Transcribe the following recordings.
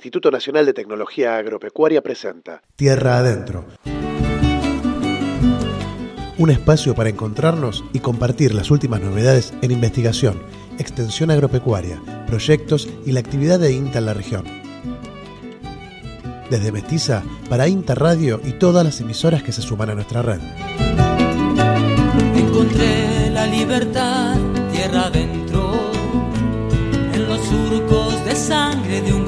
Instituto Nacional de Tecnología Agropecuaria presenta Tierra Adentro. Un espacio para encontrarnos y compartir las últimas novedades en investigación, extensión agropecuaria, proyectos y la actividad de INTA en la región. Desde Mestiza para INTA Radio y todas las emisoras que se suman a nuestra red. Encontré la libertad tierra adentro, en los surcos de sangre de un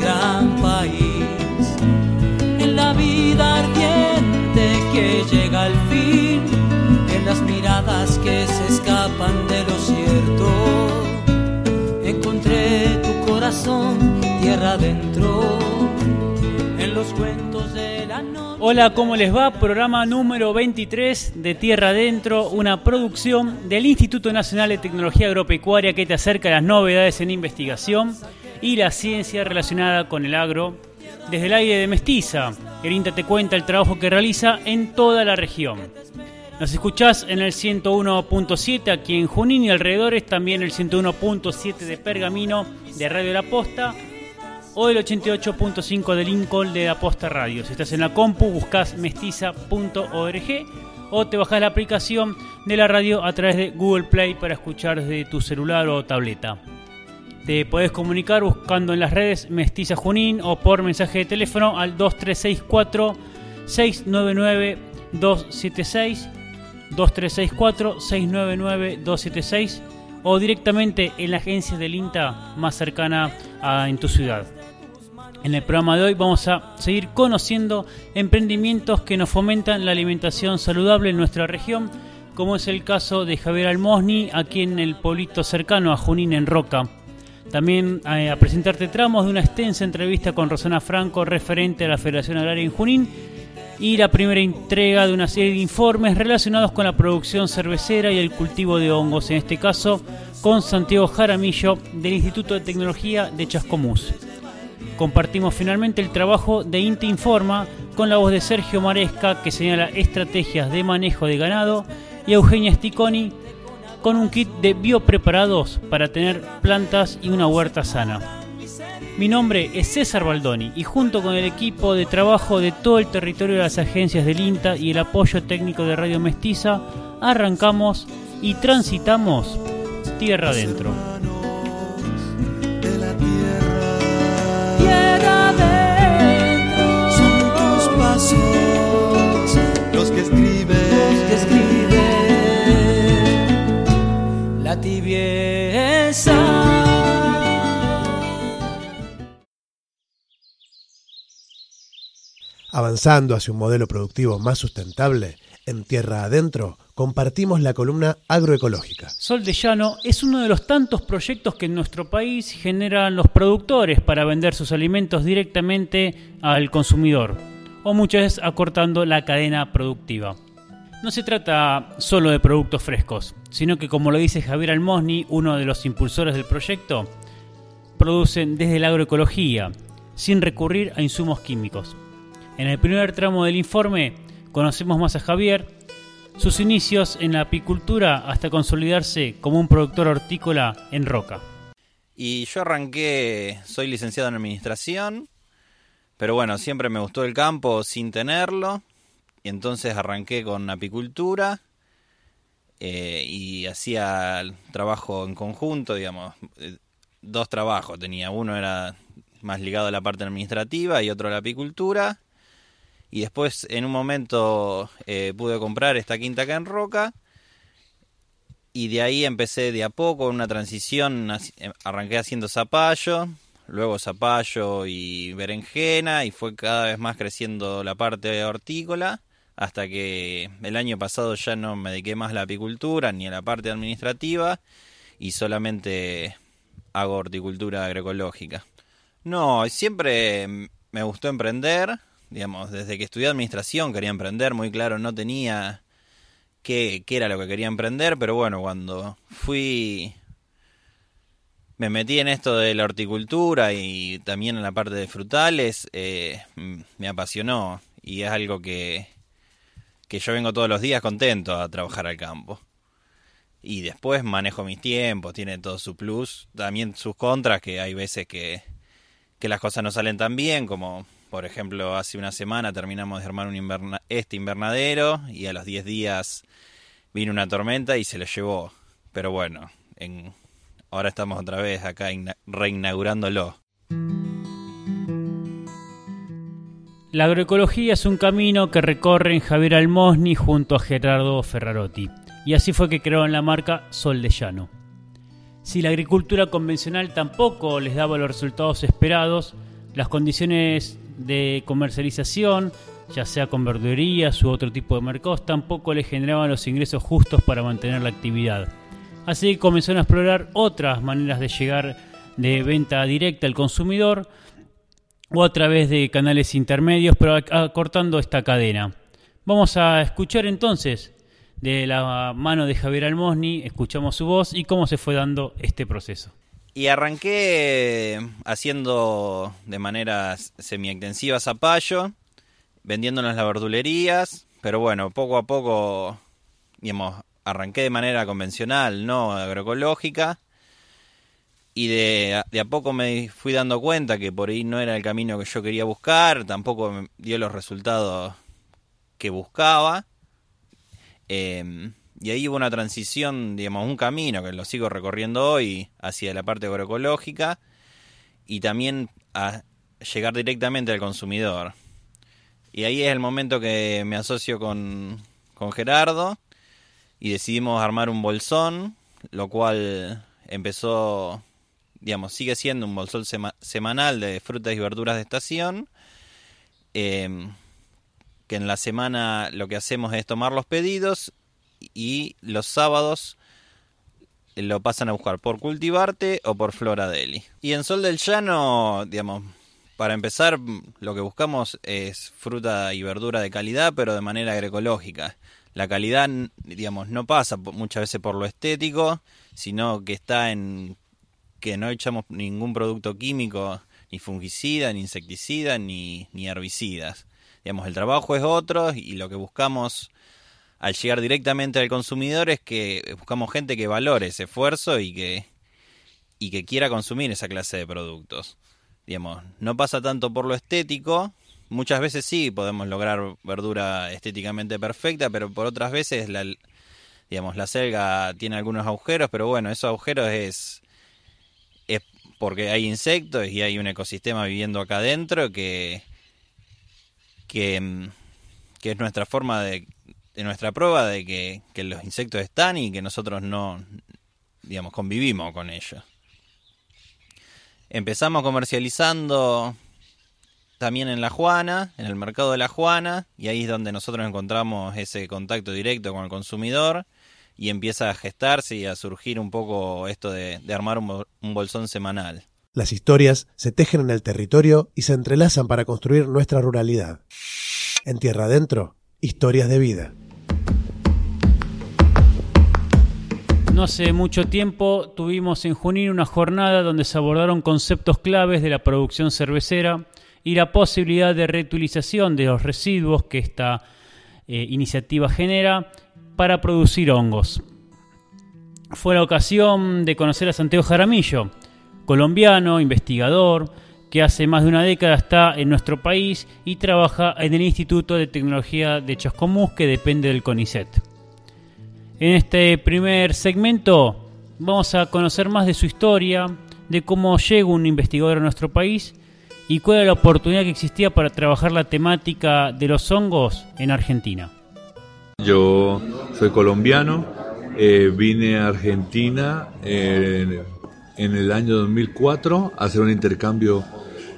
vida ardiente que llega al fin, en las miradas que se escapan de lo cierto. Encontré tu corazón tierra adentro, en los cuentos de la noche. Hola, ¿cómo les va? Programa número 23 de Tierra Adentro, una producción del Instituto Nacional de Tecnología Agropecuaria que te acerca a las novedades en investigación y la ciencia relacionada con el agro. Desde el aire de Mestiza, el INTA te cuenta el trabajo que realiza en toda la región. Nos escuchás en el 101.7 aquí en Junín y alrededores, también el 101.7 de Pergamino de Radio La Posta o el 88.5 de Lincoln de la Posta Radio. Si estás en la compu, buscas mestiza.org o te bajás la aplicación de la radio a través de Google Play para escuchar desde tu celular o tableta. Te podés comunicar buscando en las redes Mestiza Junín o por mensaje de teléfono al 2364 699 276 2364 699 276 o directamente en la agencia del INTA más cercana a, en tu ciudad. En el programa de hoy vamos a seguir conociendo emprendimientos que nos fomentan la alimentación saludable en nuestra región, como es el caso de Javier Almosni, aquí en el pueblito cercano a Junín en Roca. También eh, a presentarte tramos de una extensa entrevista con Rosana Franco, referente a la Federación Agraria en Junín, y la primera entrega de una serie de informes relacionados con la producción cervecera y el cultivo de hongos, en este caso con Santiago Jaramillo del Instituto de Tecnología de Chascomús. Compartimos finalmente el trabajo de Inti Informa con la voz de Sergio Maresca que señala estrategias de manejo de ganado y Eugenia Sticoni con un kit de biopreparados para tener plantas y una huerta sana. Mi nombre es César Baldoni y junto con el equipo de trabajo de todo el territorio de las agencias del INTA y el apoyo técnico de Radio Mestiza, arrancamos y transitamos tierra adentro. de la tierra. Tierra adentro. Son tus pasos los que escriben. La tibieza. Avanzando hacia un modelo productivo más sustentable, en Tierra Adentro compartimos la columna agroecológica. Sol de Llano es uno de los tantos proyectos que en nuestro país generan los productores para vender sus alimentos directamente al consumidor, o muchas veces acortando la cadena productiva. No se trata solo de productos frescos, sino que como lo dice Javier Almosni, uno de los impulsores del proyecto, producen desde la agroecología, sin recurrir a insumos químicos. En el primer tramo del informe conocemos más a Javier, sus inicios en la apicultura hasta consolidarse como un productor hortícola en Roca. Y yo arranqué, soy licenciado en administración, pero bueno, siempre me gustó el campo sin tenerlo, y entonces arranqué con apicultura eh, y hacía trabajo en conjunto, digamos, eh, dos trabajos tenía, uno era más ligado a la parte administrativa y otro a la apicultura, y después en un momento eh, pude comprar esta quinta acá en Roca y de ahí empecé de a poco una transición, arranqué haciendo zapallo, luego zapallo y berenjena y fue cada vez más creciendo la parte hortícola hasta que el año pasado ya no me dediqué más a la apicultura ni a la parte administrativa y solamente hago horticultura agroecológica. No, siempre me gustó emprender, digamos, desde que estudié administración quería emprender, muy claro, no tenía qué, qué era lo que quería emprender, pero bueno, cuando fui, me metí en esto de la horticultura y también en la parte de frutales, eh, me apasionó y es algo que, que yo vengo todos los días contento a trabajar al campo. Y después manejo mis tiempos, tiene todo su plus, también sus contras, que hay veces que, que las cosas no salen tan bien, como por ejemplo hace una semana terminamos de armar un este invernadero y a los 10 días vino una tormenta y se lo llevó. Pero bueno, en, ahora estamos otra vez acá reinaugurándolo. La agroecología es un camino que recorren Javier Almosni junto a Gerardo Ferrarotti, y así fue que crearon la marca Sol de Llano. Si la agricultura convencional tampoco les daba los resultados esperados, las condiciones de comercialización, ya sea con verdurías u otro tipo de mercados, tampoco les generaban los ingresos justos para mantener la actividad. Así comenzaron a explorar otras maneras de llegar de venta directa al consumidor o a través de canales intermedios, pero acortando esta cadena. Vamos a escuchar entonces de la mano de Javier Almosni, escuchamos su voz y cómo se fue dando este proceso. Y arranqué haciendo de manera semi-extensiva zapallo, vendiéndonos las verdulerías, pero bueno, poco a poco, digamos, arranqué de manera convencional, no agroecológica, y de, de, a poco me fui dando cuenta que por ahí no era el camino que yo quería buscar, tampoco dio los resultados que buscaba. Em, y ahí hubo una transición, digamos, un camino que lo sigo recorriendo hoy hacia la parte agroecológica y también a llegar directamente al consumidor. Y ahí es el momento que me asocio con, con Gerardo y decidimos armar un bolsón, lo cual empezó, digamos, sigue siendo un bolsón semanal de frutas y verduras de estación. Em, que en la semana lo que hacemos es tomar los pedidos y los sábados lo pasan a buscar por Cultivarte o por Flora Deli. Y en Sol del Llano, digamos, para empezar, lo que buscamos es fruta y verdura de calidad, pero de manera agroecológica. La calidad, digamos, no pasa muchas veces por lo estético, sino que está en que no echamos ningún producto químico, ni fungicida, ni insecticida, ni, ni herbicidas. Digamos, el trabajo es otro y lo que buscamos al llegar directamente al consumidor es que buscamos gente que valore ese esfuerzo y que, y que quiera consumir esa clase de productos. Digamos, no pasa tanto por lo estético, muchas veces sí podemos lograr verdura estéticamente perfecta, pero por otras veces la, digamos, la selga tiene algunos agujeros, pero bueno, esos agujeros es, es porque hay insectos y hay un ecosistema viviendo acá adentro que, que, es nuestra forma de, de nuestra prueba de que, que, los insectos están y que nosotros no, digamos, convivimos con ellos. Empezamos comercializando también en La Juana, en el mercado de La Juana, y ahí es donde nosotros encontramos ese contacto directo con el consumidor y empieza a gestarse y a surgir un poco esto de, de armar un, un bolsón semanal. Las historias se tejen en el territorio y se entrelazan para construir nuestra ruralidad. En Tierra Adentro, historias de vida. No hace mucho tiempo tuvimos en Junín una jornada donde se abordaron conceptos claves de la producción cervecera y la posibilidad de reutilización de los residuos que esta eh, iniciativa genera para producir hongos. Fue la ocasión de conocer a Santiago Jaramillo, colombiano, investigador, que hace más de una década está en nuestro país y trabaja en el Instituto de Tecnología de Chascomús, que depende del CONICET. En este primer segmento vamos a conocer más de su historia, de cómo llega un investigador a nuestro país y cuál era la oportunidad que existía para trabajar la temática de los hongos en Argentina. Yo soy colombiano, eh, vine a Argentina eh, en el año 2004 a hacer un intercambio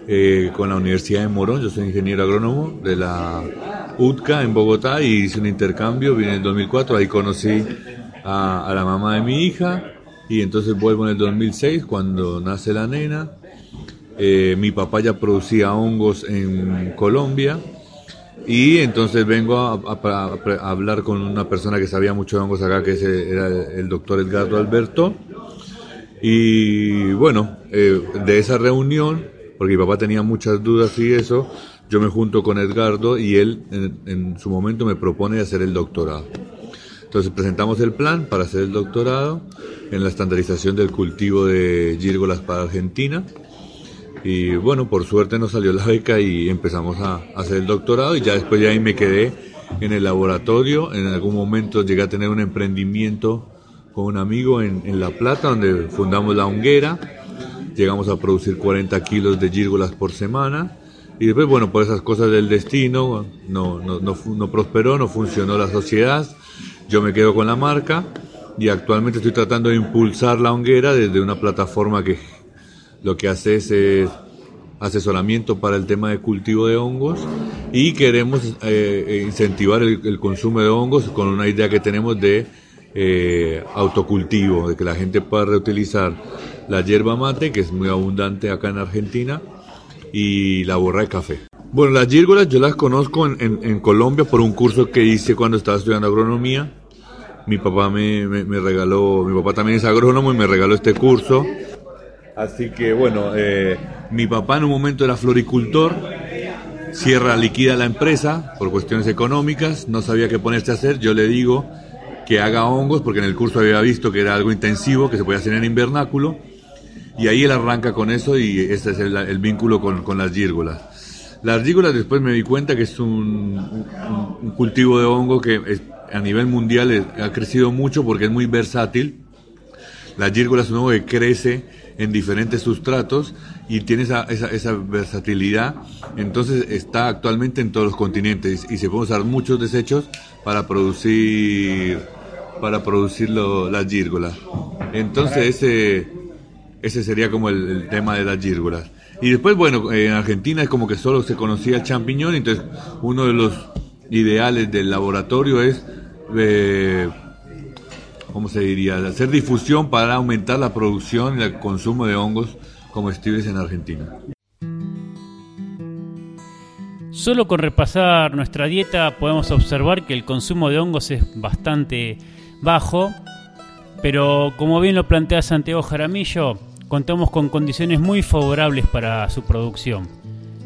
eh, con la Universidad de Morón. Yo soy ingeniero agrónomo de la UTCA en Bogotá y hice un intercambio, vine en el 2004, ahí conocí a, la mamá de mi hija y entonces vuelvo en el 2006 cuando nace la nena. Mi papá ya producía hongos en Colombia y entonces vengo a, hablar con una persona que sabía mucho de hongos acá, que era el doctor Edgardo Alberto y bueno, eh, de esa reunión, porque mi papá tenía muchas dudas y eso, yo me junto con Edgardo y él en, su momento me propone hacer el doctorado. Entonces presentamos el plan para hacer el doctorado en la estandarización del cultivo de gírgolas para Argentina. Y bueno, por suerte nos salió la beca y empezamos a, hacer el doctorado y ya después de ahí me quedé en el laboratorio. En algún momento llegué a tener un emprendimiento con un amigo en, en La Plata, donde fundamos la honguera. Llegamos a producir 40 kilos de gírgolas por semana. Y después, bueno, por esas cosas del destino, no, no, no, no prosperó, no funcionó la sociedad. Yo me quedo con la marca y actualmente estoy tratando de impulsar la honguera desde una plataforma que lo que hace es, asesoramiento para el tema de cultivo de hongos y queremos eh, incentivar el, consumo de hongos con una idea que tenemos de eh, autocultivo, de que la gente pueda reutilizar la hierba mate, que es muy abundante acá en Argentina, y la borra de café. Bueno, las gírgolas yo las conozco en, en, Colombia por un curso que hice cuando estaba estudiando agronomía. Mi papá me, me, me, regaló, mi papá también es agrónomo y me regaló este curso. Así que bueno, eh, mi papá en un momento era floricultor, cierra, liquida la empresa por cuestiones económicas, no sabía qué ponerse a hacer, yo le digo que haga hongos porque en el curso había visto que era algo intensivo, que se podía hacer en invernáculo, y ahí él arranca con eso y ese es el, vínculo con, las gírgolas. Las gírgolas después me di cuenta que es un, cultivo de hongo que a nivel mundial ha crecido mucho porque es muy versátil. La gírgola es un hongo que crece en diferentes sustratos y tiene esa, esa, versatilidad. Entonces está actualmente en todos los continentes y, se pueden usar muchos desechos para producir para producir las gírgolas. Entonces ese, ese sería como el, tema de las gírgolas. Y después, bueno, en Argentina es como que solo se conocía el champiñón, entonces uno de los ideales del laboratorio es eh, ¿cómo se diría?, hacer difusión para aumentar la producción y el consumo de hongos comestibles en Argentina. Solo con repasar nuestra dieta podemos observar que el consumo de hongos es bastante bajo, pero como bien lo plantea Santiago Jaramillo, contamos con condiciones muy favorables para su producción.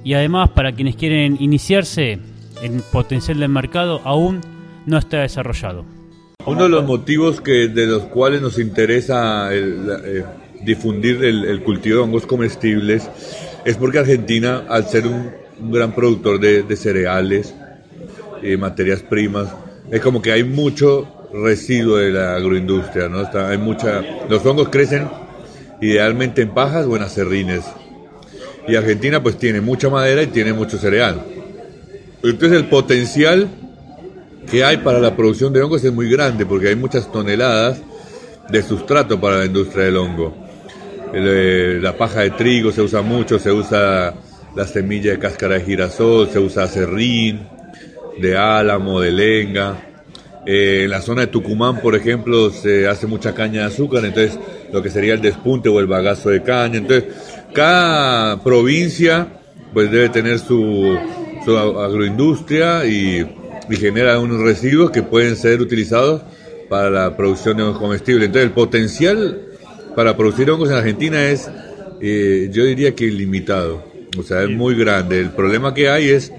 Y además, para quienes quieren iniciarse, el potencial del mercado aún no está desarrollado. Uno de los motivos que, de los cuales nos interesa eh, difundir el, cultivo de hongos comestibles es porque Argentina, al ser un, gran productor de, cereales y materias primas, es como que hay mucho residuo de la agroindustria, ¿no? hay mucha, los hongos crecen idealmente en pajas o en acerrines. Y Argentina pues tiene mucha madera y tiene mucho cereal. Entonces el potencial que hay para la producción de hongos es muy grande porque hay muchas toneladas de sustrato para la industria del hongo. Eh, la paja de trigo se usa mucho, se usa la semilla de cáscara de girasol, se usa serrín, de álamo, de lenga. Eh, en la zona de Tucumán, por ejemplo, se hace mucha caña de azúcar, entonces lo que sería el despunte o el bagazo de caña. Entonces, cada provincia pues debe tener su, su agroindustria y y genera unos residuos que pueden ser utilizados para la producción de hongos comestibles. Entonces el potencial para producir hongos en Argentina es, eh, yo diría que ilimitado, o sea, es muy grande. El problema que hay es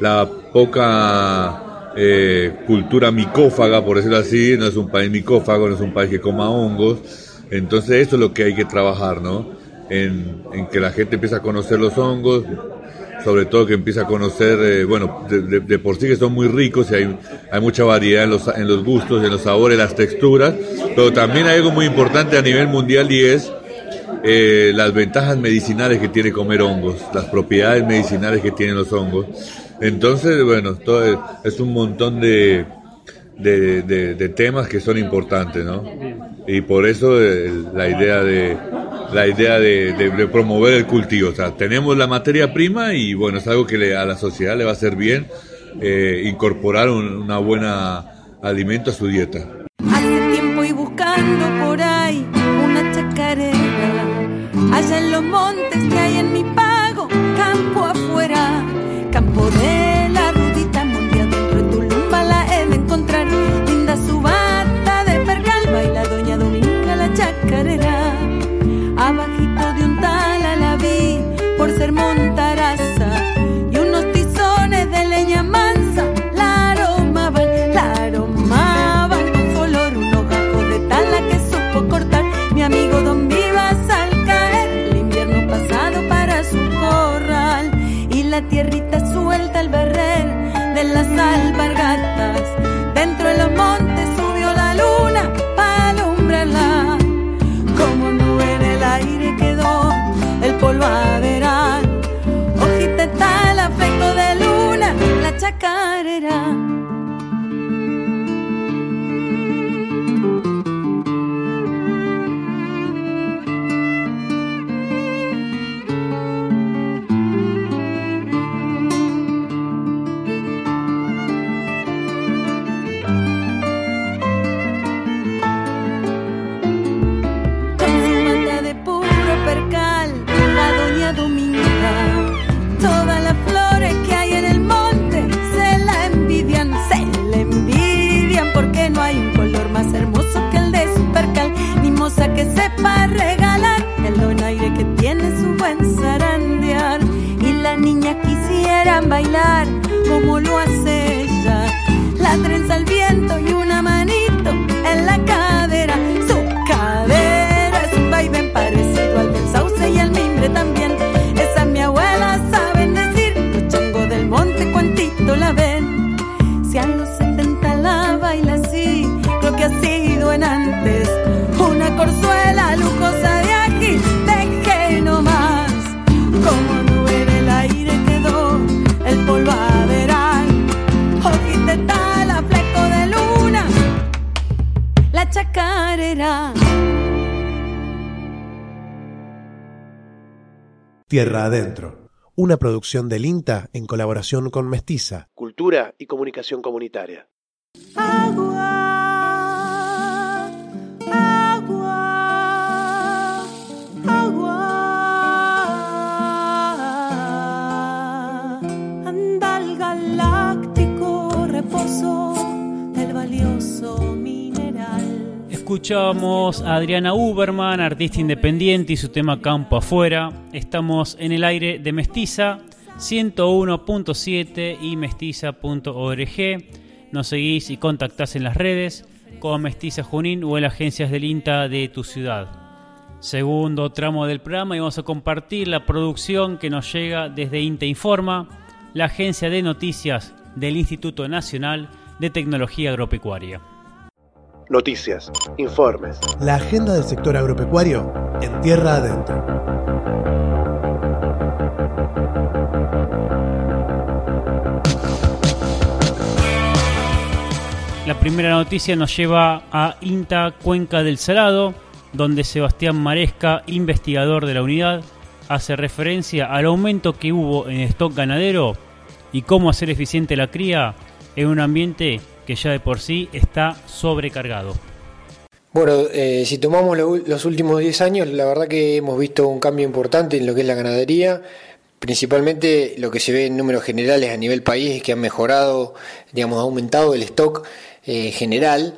la poca eh, cultura micófaga, por decirlo así, no es un país micófago, no es un país que coma hongos. Entonces eso es lo que hay que trabajar, ¿no? En, en que la gente empiece a conocer los hongos, sobre todo que empieza a conocer, eh, bueno, de, por sí que son muy ricos y hay, hay mucha variedad en los, en los gustos, en los sabores, las texturas, pero también hay algo muy importante a nivel mundial y es eh, las ventajas medicinales que tiene comer hongos, las propiedades medicinales que tienen los hongos. Entonces, bueno, todo es, un montón de, de, temas que son importantes, ¿no? Y por eso eh, la idea de la idea de, promover el cultivo. O sea, tenemos la materia prima y bueno, es algo que a la sociedad le va a hacer bien eh, incorporar un, una buena alimento a su dieta. Hace tiempo y buscando por ahí una chacarera, allá en los montes que hay en mi pago, de las alpargatas. Dentro de los montes subió la luna para alumbrarla. Como nube en el aire quedó el polvo a verán. Tal afecto de luna, la chacarera. En antes. Una corzuela lujosa de aquí, deje nomás. Como nube en el aire quedó el polvaderal. Ojite tala, fleco de luna, la chacarera. Tierra Adentro, una producción del INTA en colaboración con Mestiza. Cultura y comunicación comunitaria. Agua, Escuchamos a Adriana Uberman, artista independiente, y su tema Campo Afuera. Estamos en el aire de Mestiza 101.7 y mestiza.org. Nos seguís y contactás en las redes con Mestiza Junín o en las agencias del INTA de tu ciudad. Segundo tramo del programa y vamos a compartir la producción que nos llega desde INTA Informa, la agencia de noticias del Instituto Nacional de Tecnología Agropecuaria. Noticias, informes, La agenda del sector agropecuario en Tierra Adentro. La primera noticia nos lleva a INTA Cuenca del Salado, donde Sebastián Maresca, investigador de la unidad, hace referencia al aumento que hubo en el stock ganadero y cómo hacer eficiente la cría en un ambiente que ya de por sí está sobrecargado. Bueno, eh, si tomamos lo- los últimos 10 años, la verdad que hemos visto un cambio importante en lo que es la ganadería. Principalmente lo que se ve en números generales a nivel país es que han mejorado, digamos, ha aumentado el stock eh, general.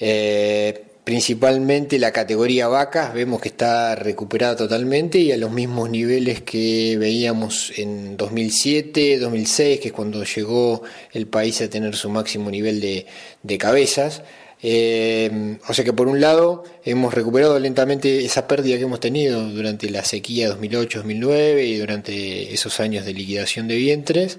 Eh, principalmente la categoría vacas vemos que está recuperada totalmente y a los mismos niveles que veíamos en 2007, 2006, que es cuando llegó el país a tener su máximo nivel de, de cabezas. Eh, o sea que por un lado hemos recuperado lentamente esa pérdida que hemos tenido durante la sequía 2008-2009 y durante esos años de liquidación de vientres.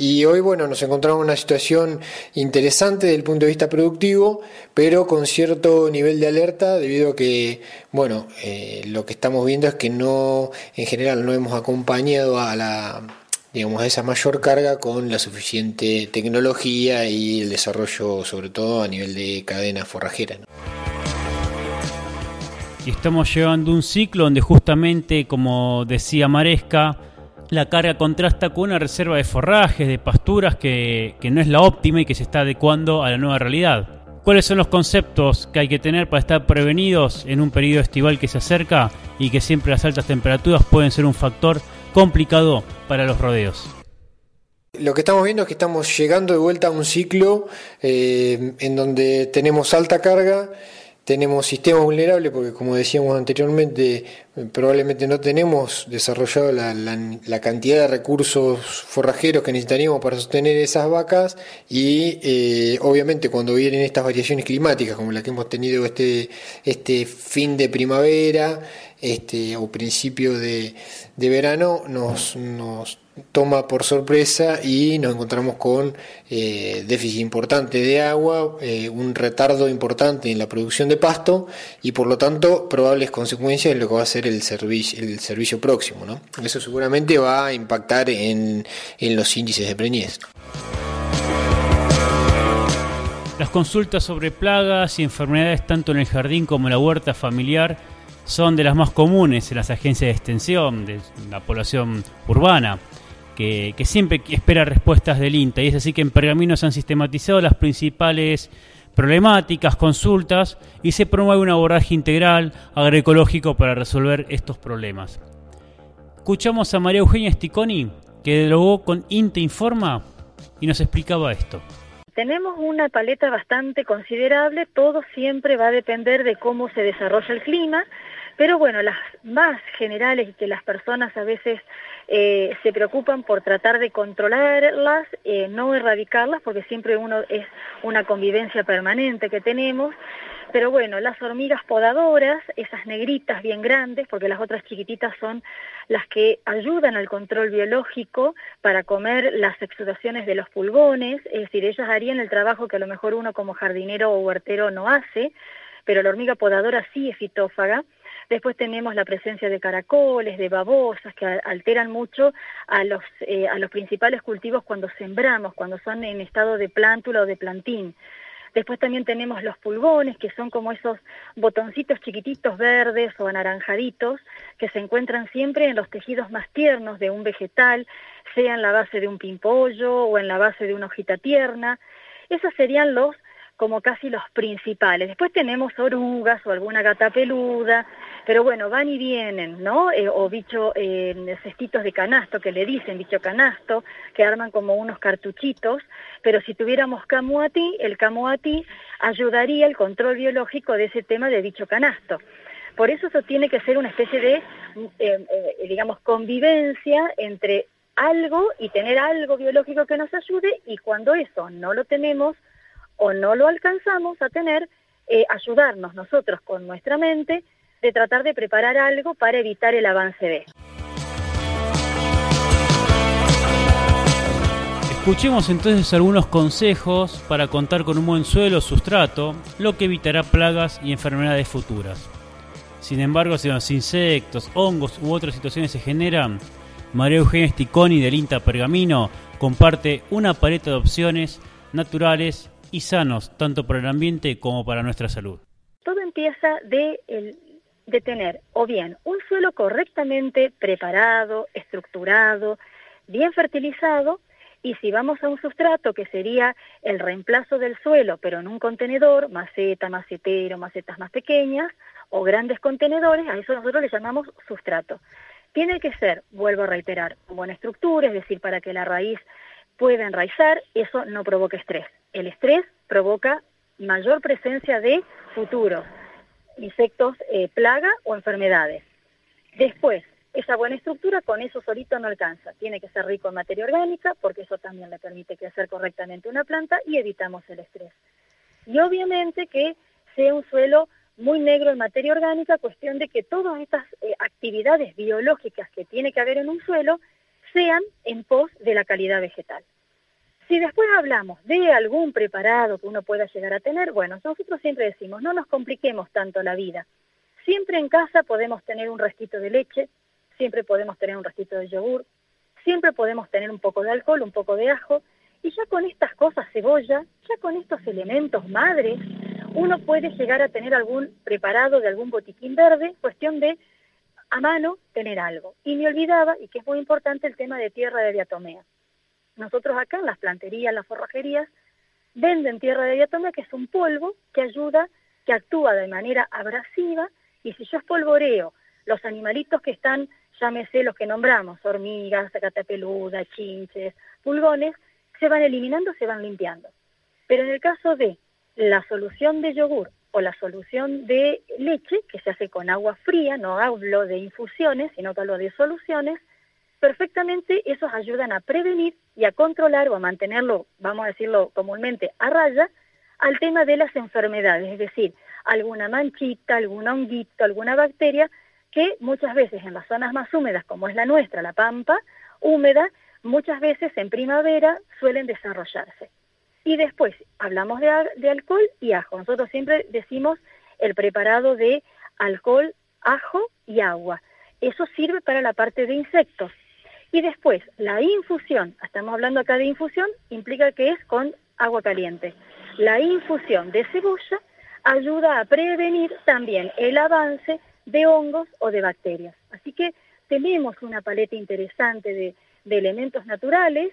Y hoy, bueno, nos encontramos en una situación interesante desde el punto de vista productivo, pero con cierto nivel de alerta debido a que, bueno, eh, lo que estamos viendo es que no, en general, no hemos acompañado a la digamos, a esa mayor carga con la suficiente tecnología y el desarrollo, sobre todo a nivel de cadena forrajera. Y estamos llevando un ciclo donde justamente, como decía Maresca, la carga contrasta con una reserva de forrajes, de pasturas que, que no es la óptima y que se está adecuando a la nueva realidad. ¿Cuáles son los conceptos que hay que tener para estar prevenidos en un periodo estival que se acerca y que siempre las altas temperaturas pueden ser un factor complicado para los rodeos? Lo que estamos viendo es que estamos llegando de vuelta a un ciclo eh, en donde tenemos alta carga, tenemos sistemas vulnerables, porque como decíamos anteriormente, probablemente no tenemos desarrollado la, la- la cantidad de recursos forrajeros que necesitaríamos para sostener esas vacas y eh, obviamente cuando vienen estas variaciones climáticas como la que hemos tenido este, este fin de primavera este, o principio de, de verano, nos, nos toma por sorpresa y nos encontramos con eh, déficit importante de agua, eh, un retardo importante en la producción de pasto y por lo tanto probables consecuencias de lo que va a ser el servicio, el servicio próximo. ¿no? Eso seguramente va a impactar en, en los índices de preñez. Las consultas sobre plagas y enfermedades tanto en el jardín como en la huerta familiar son de las más comunes en las agencias de extensión de la población urbana, que, siempre espera respuestas del INTA. Y es así que en Pergamino se han sistematizado las principales problemáticas, consultas, y se promueve un abordaje integral agroecológico para resolver estos problemas. Escuchamos a María Eugenia Sticoni, que dialogó con INTA Informa y nos explicaba esto. Tenemos una paleta bastante considerable, todo siempre va a depender de cómo se desarrolla el clima, Pero bueno, las más generales y que las personas a veces eh, se preocupan por tratar de controlarlas, eh, no erradicarlas, porque siempre uno es una convivencia permanente que tenemos. Pero bueno, las hormigas podadoras, esas negritas bien grandes, porque las otras chiquititas son las que ayudan al control biológico para comer las exudaciones de los pulgones, es decir, ellas harían el trabajo que a lo mejor uno como jardinero o huertero no hace, pero la hormiga podadora sí es fitófaga. Después tenemos la presencia de caracoles, de babosas, que alteran mucho a los, eh, a los principales cultivos cuando sembramos, cuando son en estado de plántula o de plantín. Después también tenemos los pulgones, que son como esos botoncitos chiquititos verdes o anaranjaditos que se encuentran siempre en los tejidos más tiernos de un vegetal, sea en la base de un pimpollo o en la base de una hojita tierna. Esos serían los como casi los principales. Después tenemos orugas o alguna gata peluda, pero bueno, van y vienen, ¿no? Eh, o bicho, eh, cestitos de canasto, que le dicen bicho canasto, que arman como unos cartuchitos, pero si tuviéramos camuati, el camuati ayudaría el control biológico de ese tema de bicho canasto. Por eso eso tiene que ser una especie de, eh, digamos, convivencia entre algo y tener algo biológico que nos ayude y cuando eso no lo tenemos, o no lo alcanzamos a tener, eh, ayudarnos nosotros con nuestra mente de tratar de preparar algo para evitar el avance de. Escuchemos entonces algunos consejos para contar con un buen suelo sustrato, lo que evitará plagas y enfermedades futuras. Sin embargo, si los insectos, hongos u otras situaciones se generan, María Eugenia Sticoni del INTA Pergamino comparte una paleta de opciones naturales y sanos, tanto para el ambiente como para nuestra salud. Todo empieza de, de tener o bien un suelo correctamente preparado, estructurado, bien fertilizado, y si vamos a un sustrato que sería el reemplazo del suelo, pero en un contenedor, maceta, macetero, macetas más pequeñas, o grandes contenedores, a eso nosotros le llamamos sustrato. Tiene que ser, vuelvo a reiterar, buena estructura, es decir, para que la raíz pueda enraizar, eso no provoca estrés. El estrés provoca mayor presencia de futuros insectos, eh, plaga o enfermedades. Después, esa buena estructura con eso solito no alcanza. Tiene que ser rico en materia orgánica porque eso también le permite crecer correctamente una planta y evitamos el estrés. Y obviamente que sea un suelo muy negro en materia orgánica, cuestión de que todas estas eh, actividades biológicas que tiene que haber en un suelo sean en pos de la calidad vegetal. Si después hablamos de algún preparado que uno pueda llegar a tener, bueno, nosotros siempre decimos, no nos compliquemos tanto la vida. Siempre en casa podemos tener un restito de leche, siempre podemos tener un restito de yogur, siempre podemos tener un poco de alcohol, un poco de ajo, y ya con estas cosas, cebolla, ya con estos elementos madres, uno puede llegar a tener algún preparado de algún botiquín verde, cuestión de a mano tener algo. Y me olvidaba, y que es muy importante, el tema de tierra de diatomea. Nosotros acá en las planterías, las forrajerías, venden tierra de diatomea, que es un polvo que ayuda, que actúa de manera abrasiva, y si yo espolvoreo los animalitos que están, llámese los que nombramos, hormigas, catapeluda, chinches, pulgones, se van eliminando, se van limpiando. Pero en el caso de la solución de yogur o la solución de leche, que se hace con agua fría, no hablo de infusiones, sino que hablo de soluciones, perfectamente esos ayudan a prevenir y a controlar o a mantenerlo, vamos a decirlo comúnmente, a raya al tema de las enfermedades, es decir, alguna manchita, algún honguito, alguna bacteria que muchas veces en las zonas más húmedas, como es la nuestra, la pampa húmeda, muchas veces en primavera suelen desarrollarse. Y después hablamos de, de alcohol y ajo. Nosotros siempre decimos el preparado de alcohol, ajo y agua. Eso sirve para la parte de insectos. Y después, la infusión, estamos hablando acá de infusión, implica que es con agua caliente. La infusión de cebolla ayuda a prevenir también el avance de hongos o de bacterias. Así que tenemos una paleta interesante de, elementos naturales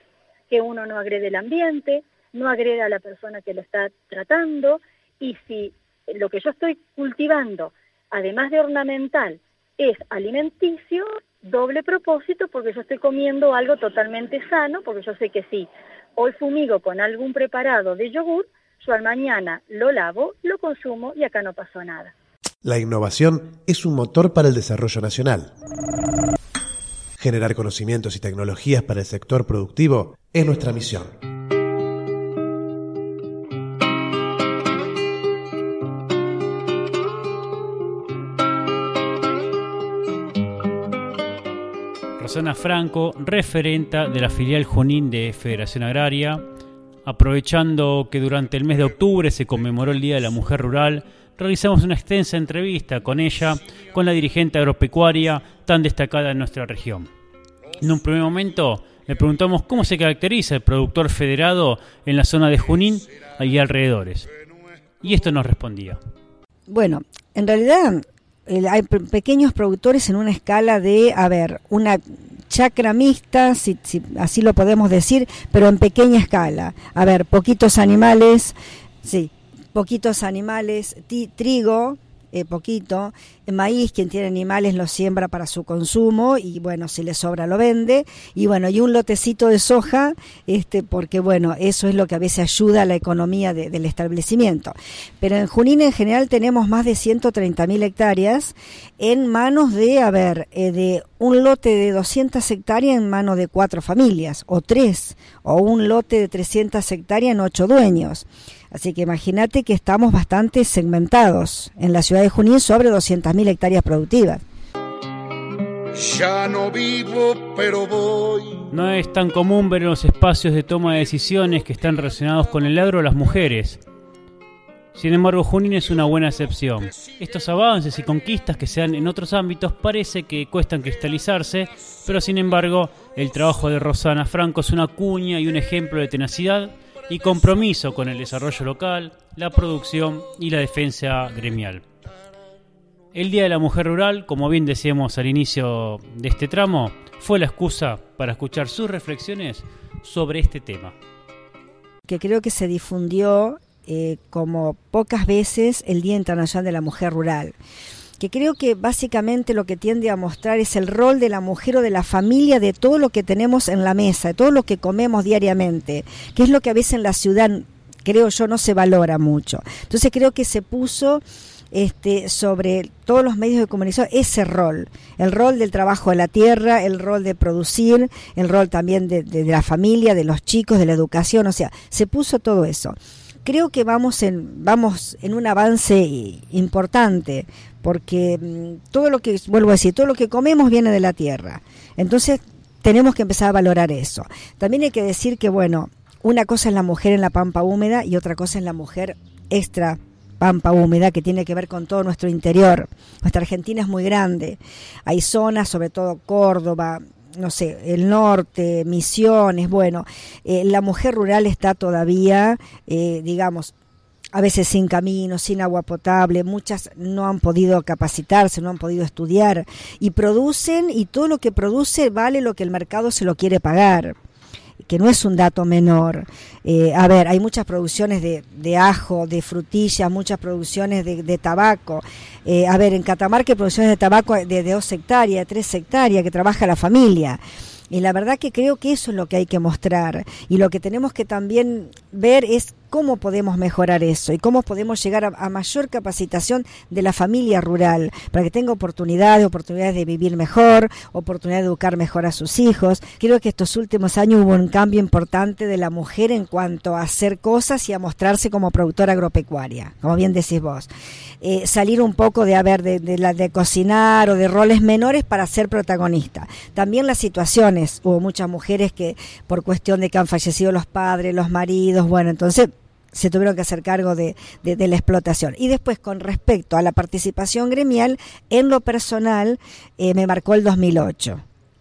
que uno no agrede el ambiente, no agrede a la persona que lo está tratando y si lo que yo estoy cultivando, además de ornamental, es alimenticio, doble propósito porque yo estoy comiendo algo totalmente sano, porque yo sé que si hoy fumigo con algún preparado de yogur, yo al mañana lo lavo, lo consumo y acá no pasó nada. La innovación es un motor para el desarrollo nacional. Generar conocimientos y tecnologías para el sector productivo es nuestra misión. Franco, referenta de la filial Junín de Federación Agraria, aprovechando que durante el mes de octubre se conmemoró el Día de la Mujer Rural, realizamos una extensa entrevista con ella, con la dirigente agropecuaria tan destacada en nuestra región. En un primer momento le preguntamos cómo se caracteriza el productor federado en la zona de Junín y alrededores. Y esto nos respondía. Bueno, en realidad hay pequeños productores en una escala de, a ver, una chacra mixta, si, si, así lo podemos decir, pero en pequeña escala. A ver, poquitos animales, sí, poquitos animales, trigo, eh, poquito, maíz, quien tiene animales lo siembra para su consumo y bueno, si le sobra lo vende, y bueno, y un lotecito de soja, este, porque bueno, eso es lo que a veces ayuda a la economía del establecimiento. Pero en Junín en general tenemos más de 130 mil hectáreas en manos de, a ver, eh, de un lote de 200 hectáreas en manos de cuatro familias, o tres, o un lote de 300 hectáreas en ocho dueños. Así que imagínate que estamos bastante segmentados en la ciudad de Junín sobre 200.000 hectáreas productivas. Ya no vivo, pero voy. No es tan común ver en los espacios de toma de decisiones que están relacionados con el agro las mujeres. Sin embargo, Junín es una buena excepción. Estos avances y conquistas que se dan en otros ámbitos parece que cuestan cristalizarse, pero sin embargo, el trabajo de Rosana Franco es una cuña y un ejemplo de tenacidad y compromiso con el desarrollo local, la producción y la defensa gremial. El Día de la Mujer Rural, como bien decíamos al inicio de este tramo, fue la excusa para escuchar sus reflexiones sobre este tema. Que creo que se difundió eh, como pocas veces el Día Internacional de la Mujer Rural creo que básicamente lo que tiende a mostrar es el rol de la mujer o de la familia, de todo lo que tenemos en la mesa, de todo lo que comemos diariamente, que es lo que a veces en la ciudad, creo yo, no se valora mucho. Entonces creo que se puso este, sobre todos los medios de comunicación ese rol, el rol del trabajo de la tierra, el rol de producir, el rol también de, de la familia, de los chicos, de la educación, o sea, se puso todo eso creo que vamos en vamos en un avance importante porque mm, todo lo que, vuelvo a decir, todo lo que comemos viene de la tierra. Entonces tenemos que empezar a valorar eso. También hay que decir que, bueno, una cosa es la mujer en la pampa húmeda y otra cosa es la mujer extra pampa húmeda que tiene que ver con todo nuestro interior. Nuestra Argentina es muy grande. Hay zonas, sobre todo Córdoba, no sé, el norte, Misiones, bueno, eh, la mujer rural está todavía, eh, digamos, a veces sin camino, sin agua potable, muchas no han podido capacitarse, no han podido estudiar y producen y todo lo que produce vale lo que el mercado se lo quiere pagar que no es un dato menor. Eh, a ver, hay muchas producciones de, de, ajo, de frutillas, muchas producciones de, de tabaco. Eh, a ver, en Catamarca hay producciones de tabaco de, dos hectáreas, tres hectáreas, que trabaja la familia. Y la verdad que creo que eso es lo que hay que mostrar. Y lo que tenemos que también ver es cómo podemos mejorar eso y cómo podemos llegar a, mayor capacitación de la familia rural para que tenga oportunidades, oportunidades de vivir mejor, oportunidad de educar mejor a sus hijos. Creo que estos últimos años hubo un cambio importante de la mujer en cuanto a hacer cosas y a mostrarse como productora agropecuaria, como bien decís vos. Eh, salir un poco de haber de, de, de cocinar o de roles menores para ser protagonista. También las situaciones, hubo muchas mujeres que por cuestión de que han fallecido los padres, los maridos, bueno, entonces se tuvieron que hacer cargo de, de, la explotación. Y después, con respecto a la participación gremial, en lo personal, eh, me marcó el 2008.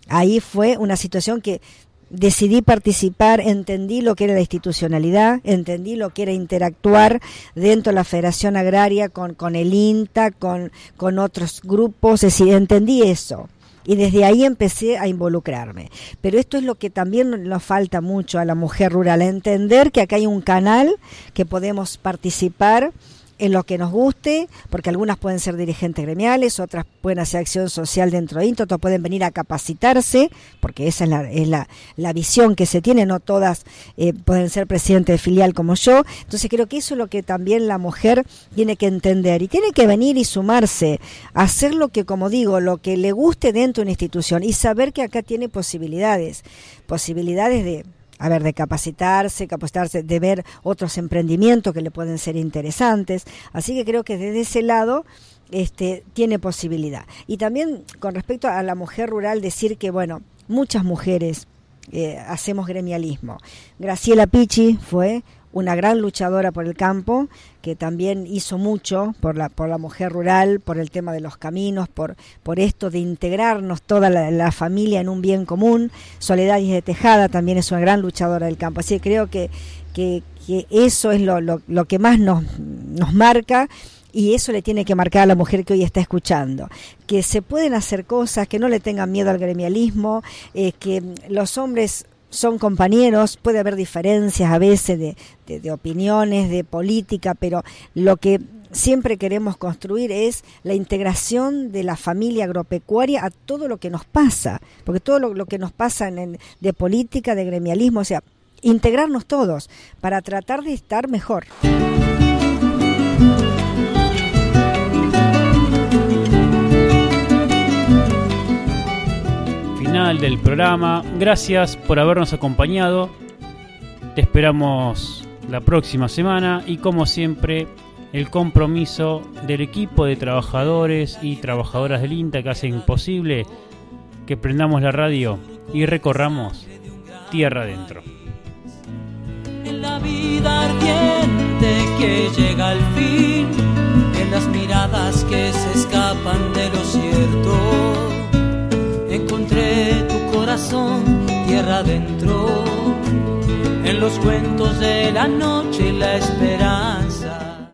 Ahí fue una situación que decidí participar, entendí lo que era la institucionalidad, entendí lo que era interactuar dentro de la Federación Agraria con, con el INTA, con, con otros grupos, es decir, entendí eso y desde ahí empecé a involucrarme. Pero esto es lo que también nos falta mucho a la mujer rural, entender que acá hay un canal que podemos participar en lo que nos guste, porque algunas pueden ser dirigentes gremiales, otras pueden hacer acción social dentro de INTO, otras pueden venir a capacitarse, porque esa es la, es la, la visión que se tiene, no todas eh, pueden ser presidente de filial como yo. Entonces creo que eso es lo que también la mujer tiene que entender y tiene que venir y sumarse, hacer lo que, como digo, lo que le guste dentro de una institución y saber que acá tiene posibilidades, posibilidades de a ver, de capacitarse, capacitarse, de ver otros emprendimientos que le pueden ser interesantes. Así que creo que desde ese lado este, tiene posibilidad. Y también con respecto a la mujer rural, decir que, bueno, muchas mujeres eh, hacemos gremialismo. Graciela Pichi fue una gran luchadora por el campo, que también hizo mucho por la, por la mujer rural, por el tema de los caminos, por, por esto de integrarnos toda la, familia en un bien común. Soledad de Tejada también es una gran luchadora del campo. Así que creo que, que, eso es lo, lo, lo que más nos, nos marca y eso le tiene que marcar a la mujer que hoy está escuchando, que se pueden hacer cosas, que no le tengan miedo al gremialismo, eh, que los hombres son compañeros, puede haber diferencias a veces de, de, opiniones, de política, pero lo que siempre queremos construir es la integración de la familia agropecuaria a todo lo que nos pasa, porque todo lo, que nos pasa en, de política, de gremialismo, o sea, integrarnos todos para tratar de estar mejor. Del programa. Gracias por habernos acompañado. Te esperamos la próxima semana y como siempre el compromiso del equipo de trabajadores y trabajadoras del INTA que hacen posible que prendamos la radio y recorramos tierra adentro. En la vida ardiente que llega al fin, en las miradas que se escapan de lo cierto encontré tu corazón tierra adentro, en los cuentos de la noche la esperanza